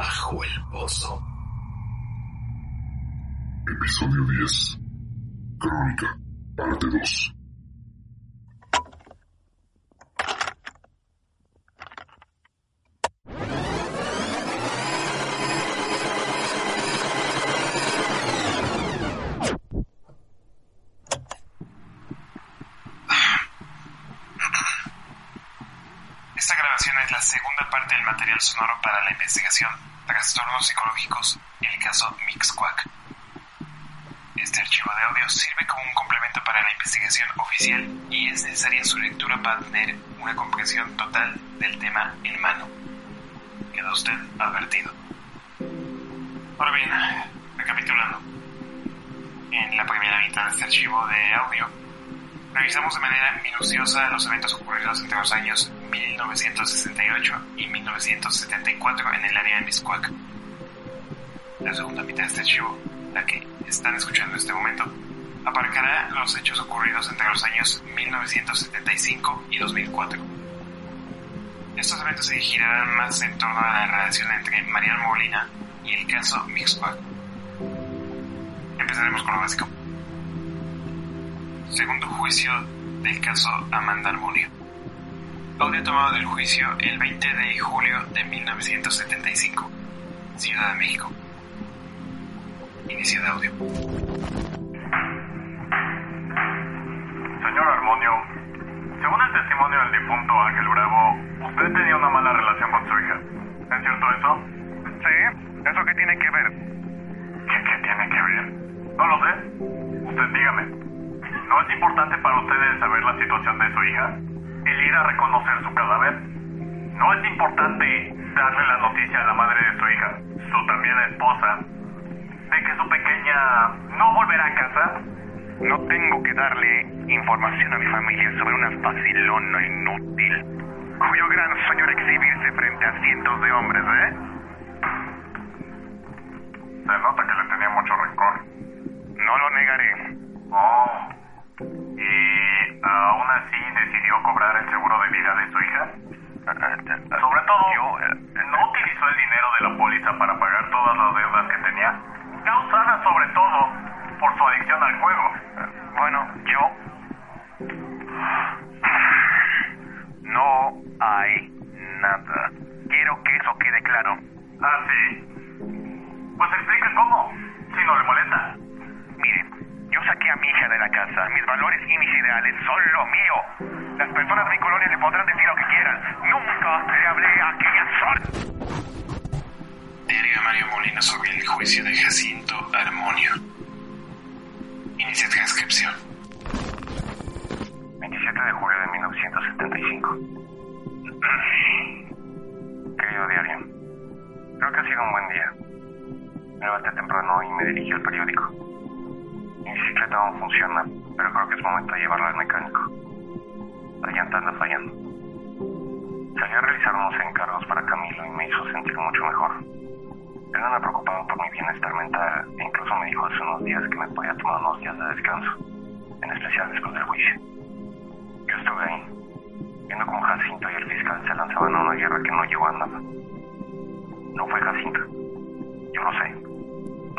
bajo el pozo. Episodio 10. Crónica, parte 2. Esta grabación es la segunda parte del material sonoro para la investigación Trastornos Psicológicos, el caso Mixquack. Este archivo de audio sirve como un complemento para la investigación oficial y es necesaria su lectura para tener una comprensión total del tema en mano. Queda usted advertido. Ahora bien, recapitulando. En la primera mitad de este archivo de audio, revisamos de manera minuciosa los eventos ocurridos entre los años 1968 y 1974 en el área de Miscuac. La segunda mitad de este archivo, la que están escuchando en este momento, abarcará los hechos ocurridos entre los años 1975 y 2004. Estos eventos se girarán más en torno a la relación entre Mariano Molina y el caso Mixquack. Empezaremos con lo básico. Segundo juicio del caso Amanda Armonio. Audio tomado del juicio el 20 de julio de 1975, Ciudad de México. Inicio de audio. Señor Armonio, según el testimonio del difunto Ángel Bravo, usted tenía una mala relación con su hija. ¿Es cierto eso? Sí. ¿Eso qué tiene que ver? ¿Qué, qué tiene que ver? No lo sé. Usted dígame. ¿No es importante para ustedes saber la situación de su hija? ¿El ir a reconocer su cadáver? ¿No es importante darle la noticia a la madre de su hija, su también esposa, de que su pequeña no volverá a casa? No tengo que darle información a mi familia sobre una facilona inútil, cuyo gran sueño era exhibirse frente a cientos de hombres, ¿eh? Se nota que le tenía mucho rencor. No lo negaré. Oh. ¿Y aún así decidió cobrar el seguro de vida de su hija? Sobre todo, ¿no utilizó el dinero de la póliza para pagar todas las deudas que tenía? Causadas sobre todo por su adicción al juego. Bueno, yo... No hay nada. Quiero que eso quede claro. ¿Ah, sí? Pues explique cómo, si no le molesta. La casa. Mis valores y mis ideales son lo mío. Las personas de mi colonia le podrán decir lo que quieran. Nunca le hablé a aquella. Diario Mario Molina sobre el juicio de Jacinto Armonio. Inicia transcripción. 27 de julio de 1975. Querido diario, creo que ha sido un buen día. Me levanté temprano y me dirigí al periódico. Bicicleta aún funciona, pero creo que es momento de llevarla al mecánico. La llanta anda fallando. Salí a realizar unos encargos para Camilo y me hizo sentir mucho mejor. Él anda preocupado por mi bienestar mental e incluso me dijo hace unos días que me podía tomar unos días de descanso, en especial después del juicio. Yo estuve ahí, viendo cómo Jacinto y el fiscal se lanzaban a una guerra que no llegó a nada. No fue Jacinto, yo lo sé,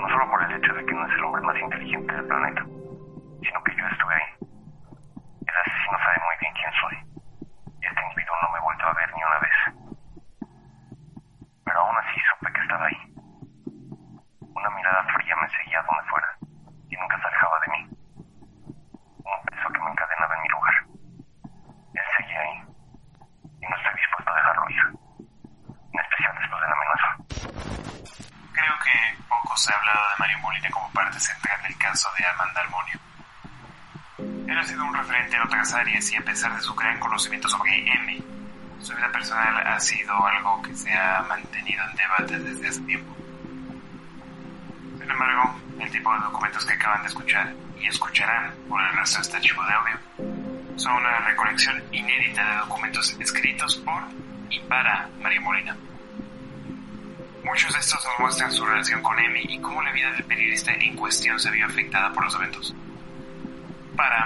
no solo por el hecho de que no es el hombre más inteligente del planeta, sino que yo estuve ahí. El asesino sabe muy bien quién soy. Este individuo no me vuelto a ver ni una vez. Pero aún así supe que estaba ahí. Una mirada fría me seguía donde fuera y nunca se alejaba de mí. Un peso que me encadenaba en mi lugar. Él seguía ahí y no estoy dispuesto a dejarlo ir. En especial después de la amenaza. Creo que poco se ha hablado de Mario Molina como parte central del caso de Amanda Armonio. Sido un referente en otras áreas y a pesar de su gran conocimiento sobre M, su vida personal ha sido algo que se ha mantenido en debate desde hace tiempo. Sin embargo, el tipo de documentos que acaban de escuchar y escucharán por el resto de este archivo de audio son una recolección inédita de documentos escritos por y para Mario Molina. Muchos de estos nos muestran su relación con Emi y cómo la vida del periodista en cuestión se vio afectada por los eventos.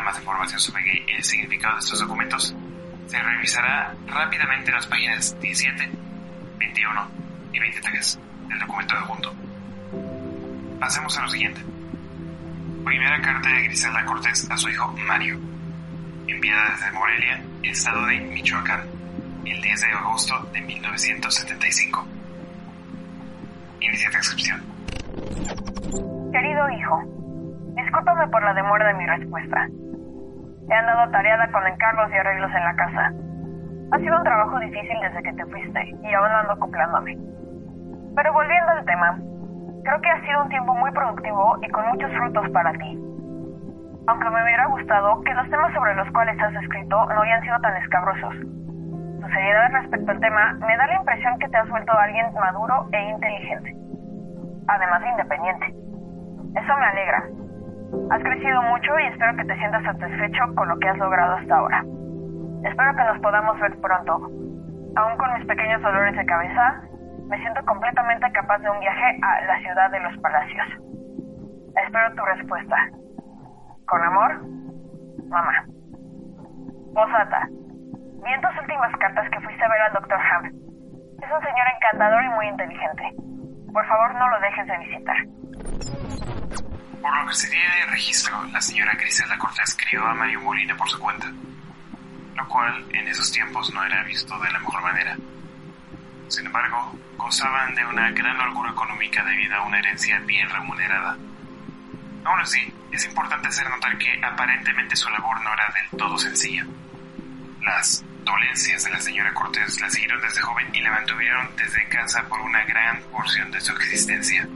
Más información sobre el significado de estos documentos, se revisará rápidamente las páginas 17, 21 y 23 del documento adjunto. Pasemos a lo siguiente. Primera carta de Griselda Cortés a su hijo Mario, enviada desde Morelia, estado de Michoacán, el 10 de agosto de 1975. Inicia transcripción. Querido hijo, discúlpame por la demora de mi respuesta. He andado atareada con encargos y arreglos en la casa. Ha sido un trabajo difícil desde que te fuiste y aún ando acoplándome. Pero volviendo al tema, creo que ha sido un tiempo muy productivo y con muchos frutos para ti. Aunque me hubiera gustado que los temas sobre los cuales has escrito no hayan sido tan escabrosos. Tu seriedad respecto al tema me da la impresión que te has vuelto alguien maduro e inteligente. Además de independiente. Eso me alegra. Has crecido mucho y espero que te sientas satisfecho con lo que has logrado hasta ahora. Espero que nos podamos ver pronto. Aún con mis pequeños dolores de cabeza, me siento completamente capaz de un viaje a la ciudad de los palacios. Espero tu respuesta. Con amor, mamá. Posata. Vi en tus últimas cartas que fuiste a ver al Dr. Ham. Es un señor encantador y muy inteligente. Por favor, no lo dejes de visitar. Por lo que se tiene de registro, la señora Griselda Cortés crió a Mario Molina por su cuenta, lo cual en esos tiempos no era visto de la mejor manera. Sin embargo, gozaban de una gran holgura económica debido a una herencia bien remunerada. Aún así, es importante hacer notar que aparentemente su labor no era del todo sencilla. Las dolencias de la señora Cortés la siguieron desde joven y la mantuvieron desde casa por una gran porción de su existencia.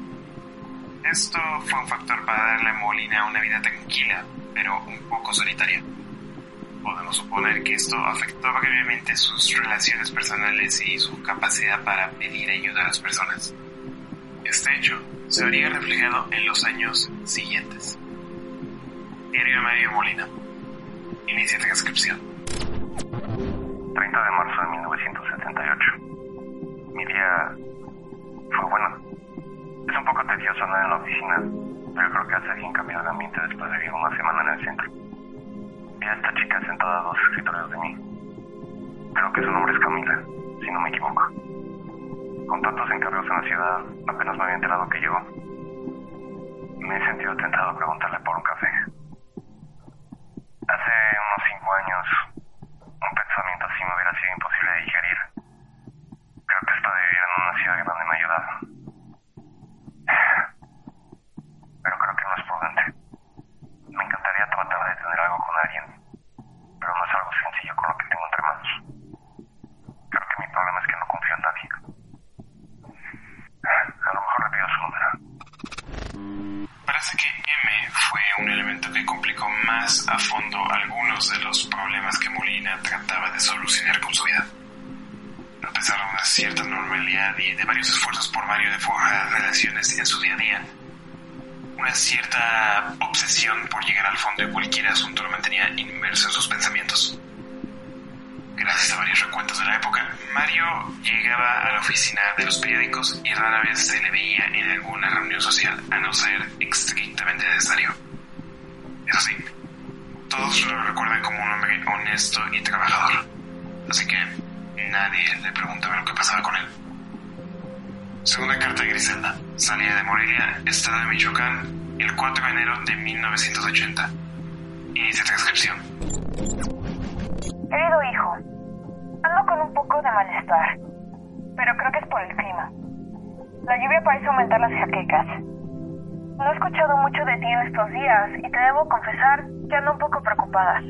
Esto fue un factor para darle a Molina una vida tranquila, pero un poco solitaria. Podemos suponer que esto afectó gravemente sus relaciones personales y su capacidad para pedir ayuda a las personas. Este hecho se vería reflejado en los años siguientes. Diario de Mario Molina. Inicia transcripción. 30 de marzo de 1978. Mi día. Tedioso andar en la oficina, pero creo que hace bien cambiar de ambiente después de vivir una semana en el centro. Vi a esta chica sentada a dos escritorios de mí. Creo que su nombre es Camila, si no me equivoco. Con tantos encargos en la ciudad, apenas me había enterado que llegó. Me he sentido tentado a preguntarle por un café. Honesto y trabajador, así que nadie le preguntaba lo que pasaba con él. Segunda carta de Griselda, salida de Morelia, estado de Michoacán, el 4 de enero de 1980. Inicia transcripción. Querido hijo, ando con un poco de malestar, pero creo que es por el clima. La lluvia parece aumentar las jaquecas. No he escuchado mucho de ti en estos días y te debo confesar que ando un poco preocupada.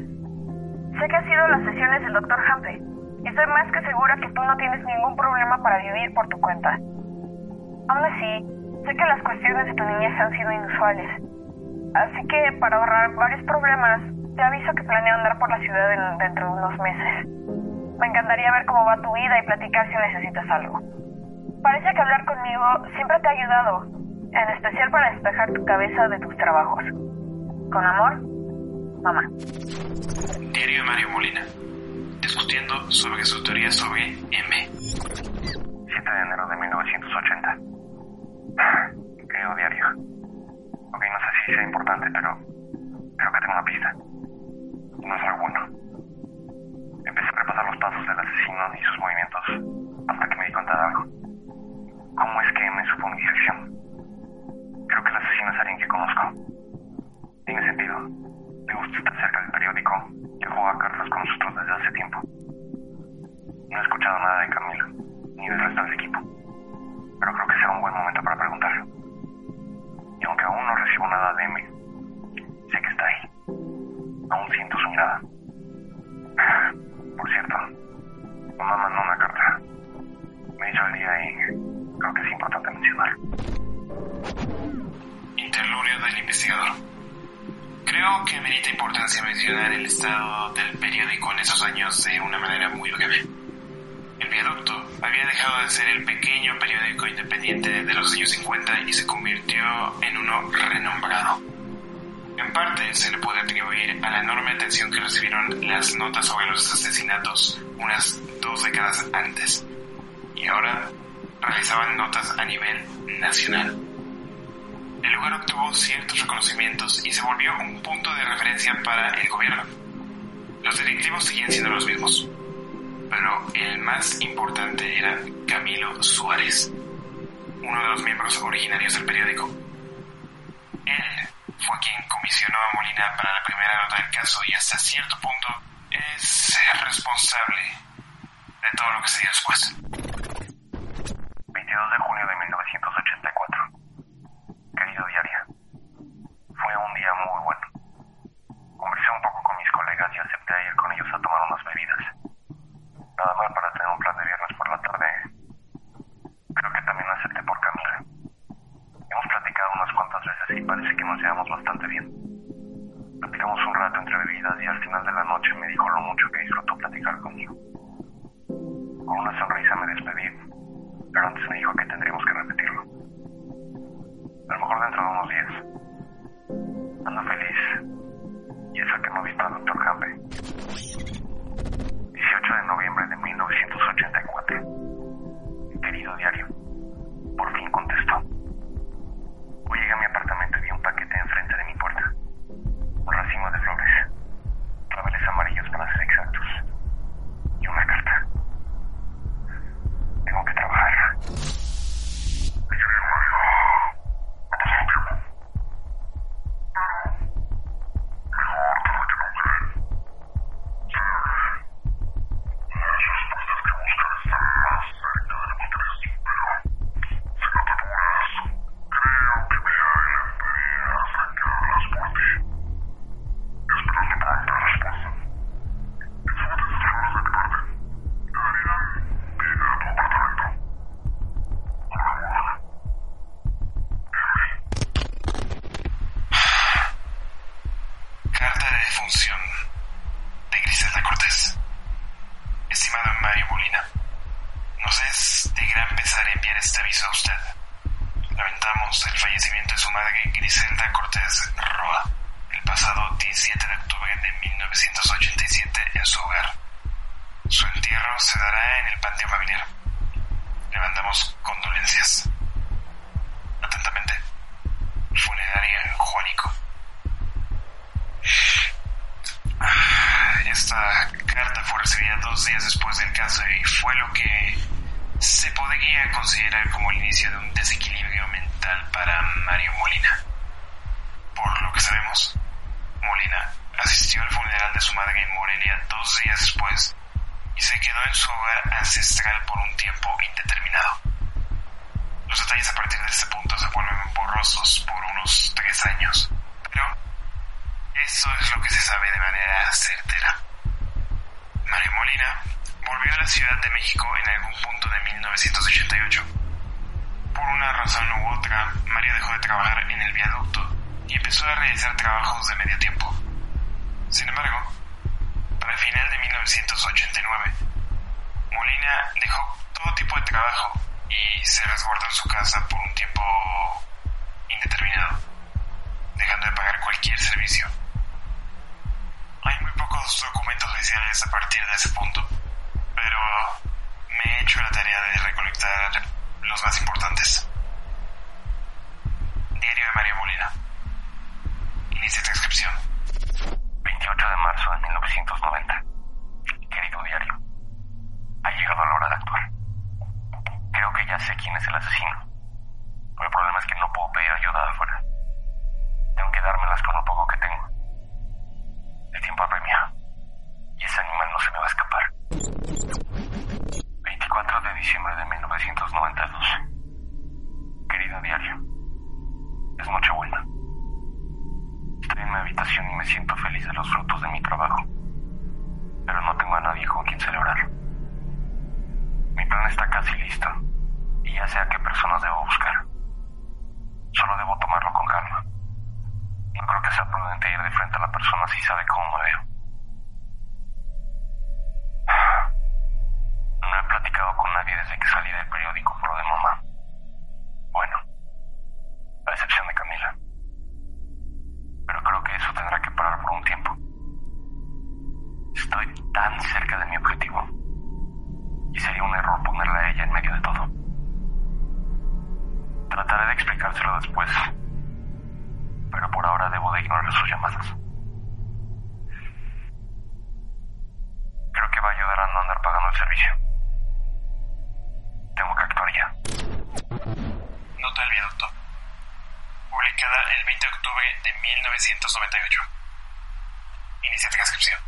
Sé que ha sido las sesiones del doctor Hampe y estoy más que segura que tú no tienes ningún problema para vivir por tu cuenta. Aún así, sé que las cuestiones de tu niñez han sido inusuales. Así que, para ahorrar varios problemas, te aviso que planeo andar por la ciudad en- dentro de unos meses. Me encantaría ver cómo va tu vida y platicar si necesitas algo. Parece que hablar conmigo siempre te ha ayudado, en especial para despejar tu cabeza de tus trabajos. Con amor, mamá. Diario de Mario Molina, discutiendo sobre su teoría sobre M. 7 de enero de 1980. Querido diario, ok, no sé si sea importante, pero creo que tengo una pista. No es muy. Empecé a repasar los pasos del asesino y sus movimientos hasta que me di cuenta de algo. ¿Cómo es que me supo mi dirección? Creo que el asesino es alguien que conozco. Se le puede atribuir a la enorme atención que recibieron las notas sobre los asesinatos unas dos décadas antes. Y ahora realizaban notas a nivel nacional. El lugar obtuvo ciertos reconocimientos y se volvió un punto de referencia para el gobierno. Los directivos seguían siendo los mismos, pero el más importante era Camilo Suárez, uno de los miembros originarios del periódico. Él fue quien comisionó a Molina para la primera nota del caso y hasta cierto punto es responsable de todo lo que se dio después. Defunción de Griselda Cortés. Estimado Mario Molina, nos es de gran pesar enviar este aviso a usted. Lamentamos el fallecimiento de su madre Griselda Cortés Roa el pasado 17 de octubre de 1987 en su hogar. Su entierro se dará en el panteón familiar. Le mandamos condolencias. Asistió al funeral de su madre en Morelia dos días después y se quedó en su hogar ancestral por un tiempo indeterminado. Los detalles a partir de este punto se vuelven borrosos por unos tres años, pero eso es lo que se sabe de manera certera. Mario Molina volvió a la Ciudad de México en algún punto de 1988. Por una razón u otra, Mario dejó de trabajar en el viaducto y empezó a realizar trabajos de medio tiempo. Sin embargo, para el final de 1989, Molina dejó todo tipo de trabajo y se resguardó en su casa por un tiempo indeterminado, dejando de pagar cualquier servicio. Hay muy pocos documentos oficiales a partir de ese punto, pero me he hecho la tarea de recolectar los más importantes. Diario de Mario Molina. Inicia transcripción. 28 de marzo de 1990. Querido diario, ha llegado la hora de actuar. Creo que ya sé quién es el asesino. Explicárselo después. Pero por ahora debo de ignorar sus llamadas. Creo que va a ayudar a no andar pagando el servicio. Tengo que actuar ya. Nota del viaducto. Publicada el 20 de octubre de 1998. Inicia transcripción.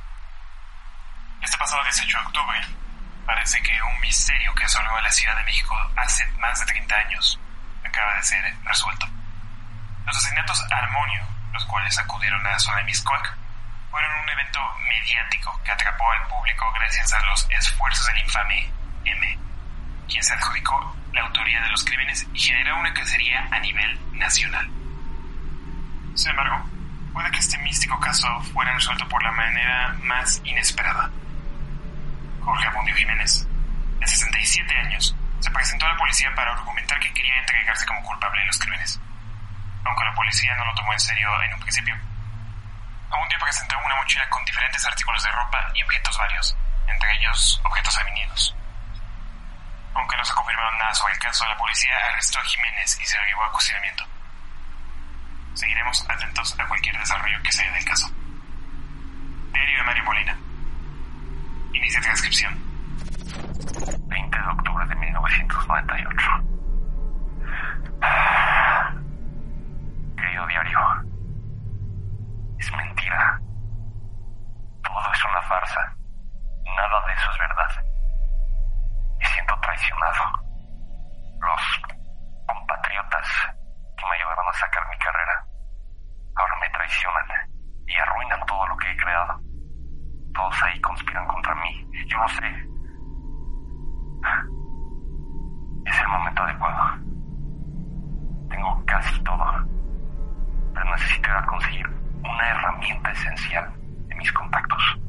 Este pasado 18 de octubre, parece que un misterio que asoló a la Ciudad de México hace más de 30 años acaba de ser resuelto. Los asesinatos Armonio, los cuales acudieron a Miscuac, fueron un evento mediático que atrapó al público gracias a los esfuerzos del infame M, quien se adjudicó la autoría de los crímenes y generó una cacería a nivel nacional. Sin embargo, puede que este místico caso fuera resuelto por la manera más inesperada. Jorge Abundio Jiménez, de 67 años, se presentó a la policía para argumentar que quería entregarse como culpable de los crímenes. Aunque la policía no lo tomó en serio en un principio. Abundio presentó una mochila con diferentes artículos de ropa y objetos varios, entre ellos objetos femeninos. Aunque no se confirmaron nada sobre el caso, la policía arrestó a Jiménez y se lo llevó a cuestionamiento. Seguiremos atentos a cualquier desarrollo que se dé del caso. Diario de Mario Molina. Inicia transcripción. 20 de octubre de 1998. Querido diario, es mentira. Todo es una farsa. Nada de eso es verdad. Me siento traicionado. Los compatriotas que me ayudaron a sacar mi carrera ahora me traicionan y arruinan todo lo que he creado. Todos ahí conspiran contra mí. Yo no sé. Es el momento adecuado. Tengo casi todo. Pero necesito ir a conseguir una herramienta esencial de mis contactos.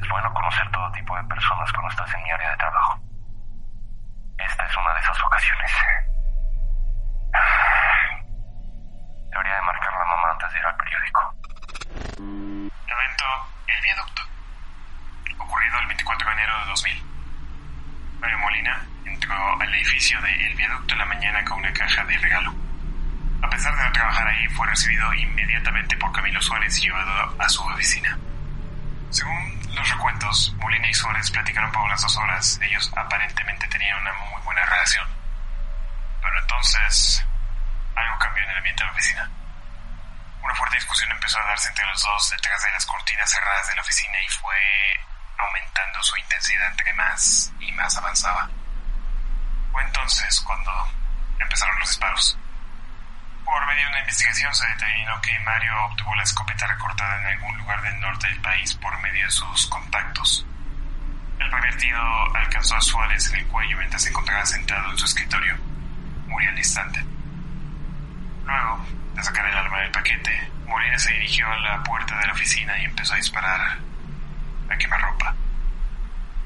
Es bueno conocer todo tipo de personas cuando estás en mi área de trabajo. Esta es una de esas ocasiones. Debería de marcar la mamá antes de ir al periódico. Evento El Viaducto. Ocurrido el 24 de enero de 2000. Mario Molina entró al edificio de El Viaducto en la mañana con una caja de regalo. A pesar de no trabajar ahí, fue recibido inmediatamente por Camilo Suárez y llevado a su oficina. Según los recuentos, Molina y Suárez platicaron por unas dos horas. Ellos aparentemente tenían una muy buena relación. Pero entonces, algo cambió en el ambiente de la oficina. Una fuerte discusión empezó a darse entre los dos detrás de las cortinas cerradas de la oficina y fue aumentando su intensidad entre más y más avanzaba. Fue entonces cuando empezaron los disparos. Por medio de una investigación se determinó que Mario obtuvo la escopeta recortada en algún lugar del norte del país por medio de sus contactos. El primer tiro alcanzó a Suárez en el cuello mientras se encontraba sentado en su escritorio. Murió al instante. Luego de sacar el arma del paquete, Molina se dirigió a la puerta de la oficina y empezó a disparar quemarropa.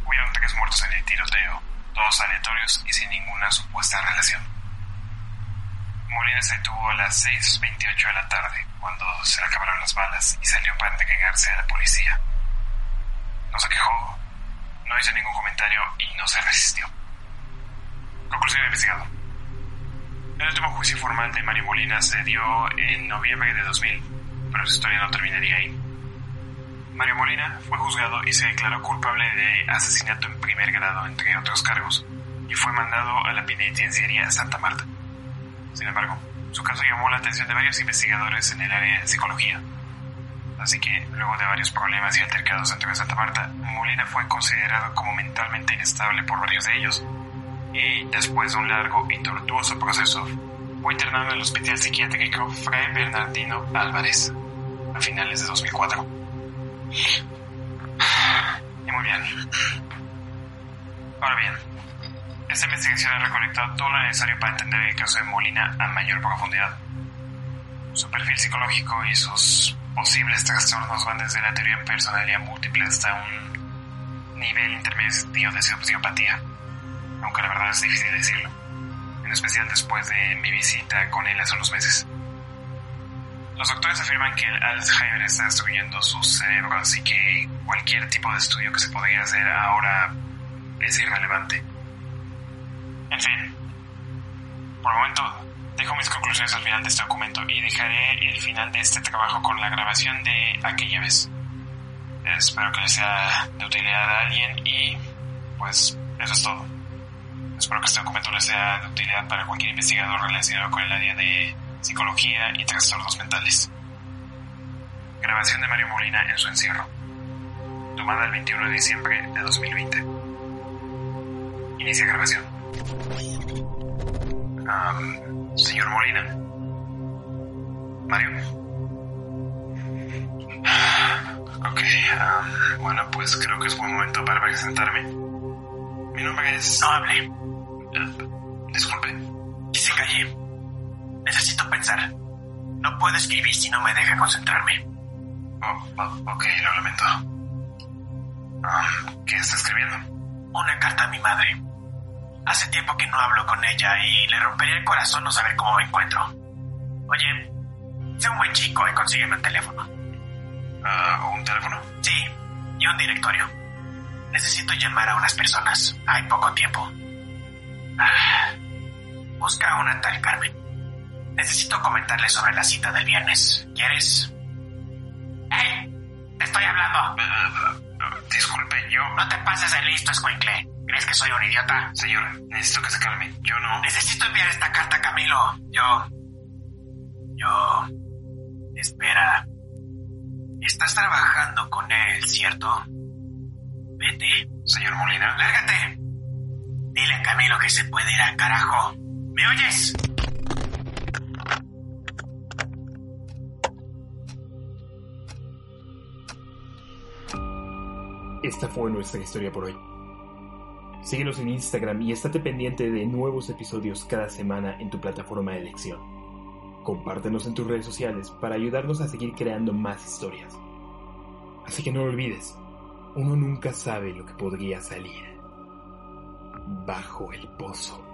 Hubieron tres muertos en el tiroteo, todos aleatorios y sin ninguna supuesta relación. Molina se detuvo a las 6.28 de la tarde, cuando se le acabaron las balas, y salió para entregarse a la policía. No se quejó, no hizo ningún comentario y no se resistió. Conclusión del investigado. El último juicio formal de Mario Molina se dio en noviembre de 2000, pero su historia no terminaría ahí. Mario Molina fue juzgado y se declaró culpable de asesinato en primer grado, entre otros cargos, y fue mandado a la penitenciaría Santa Marta. Sin embargo, su caso llamó la atención de varios investigadores en el área de psicología. Así que, luego de varios problemas y altercados dentro de Santa Marta, Molina fue considerado como mentalmente inestable por varios de ellos. Y después de un largo y tortuoso proceso, fue internado en el Hospital Psiquiátrico Fray Bernardino Álvarez, a finales de 2004. Y muy bien. Ahora bien, esta investigación ha recolectado todo lo necesario para entender el caso de Molina a mayor profundidad. Su perfil psicológico y sus posibles trastornos van desde la teoría de personalidad múltiple hasta un nivel intermedio de sociopatía, aunque la verdad es difícil decirlo, en especial después de mi visita con él hace unos meses. Los doctores afirman que el Alzheimer está destruyendo su cerebro, así que cualquier tipo de estudio que se podría hacer ahora es irrelevante. En fin, por el momento dejo mis conclusiones al final de este documento y dejaré el final de este trabajo con la grabación de aquella vez. Espero que les sea de utilidad a alguien y pues eso es todo. Espero que este documento les sea de utilidad para cualquier investigador relacionado con el área de psicología y trastornos mentales. Grabación de Mario Molina en su encierro. Tomada el 21 de diciembre de 2020. Inicia grabación. Um, señor Molina. Mario. Ok, um, bueno, pues creo que es buen momento para presentarme. Mi nombre es... No hable. Uh, disculpe. Y se. Necesito pensar. No puedo escribir si no me deja concentrarme. Oh, oh, ok, lo lamento. Um, ¿Qué está escribiendo? Una carta a mi madre. Hace tiempo que no hablo con ella y le rompería el corazón no saber cómo me encuentro. Oye, sé un buen chico y consígueme un teléfono. Uh, ¿Un teléfono? Sí, y un directorio. Necesito llamar a unas personas. Hay poco tiempo. Ah, busca a una tal Carmen. Necesito comentarle sobre la cita del viernes. ¿Quieres? ¡Hey! ¡Te estoy hablando! Disculpe, yo... No te pases de listo, escuincle. ¿Crees que soy un idiota? Señor, necesito que se calme. Yo no... Necesito enviar esta carta a Camilo. Yo... Yo... Espera. Estás trabajando con él, ¿cierto? Vete. Señor Molina. Lárgate. Dile a Camilo que se puede ir al carajo. ¿Me oyes? Esta fue nuestra historia por hoy. Síguenos en Instagram y estate pendiente de nuevos episodios cada semana en tu plataforma de elección. Compártenos en tus redes sociales para ayudarnos a seguir creando más historias. Así que no lo olvides, uno nunca sabe lo que podría salir bajo el pozo.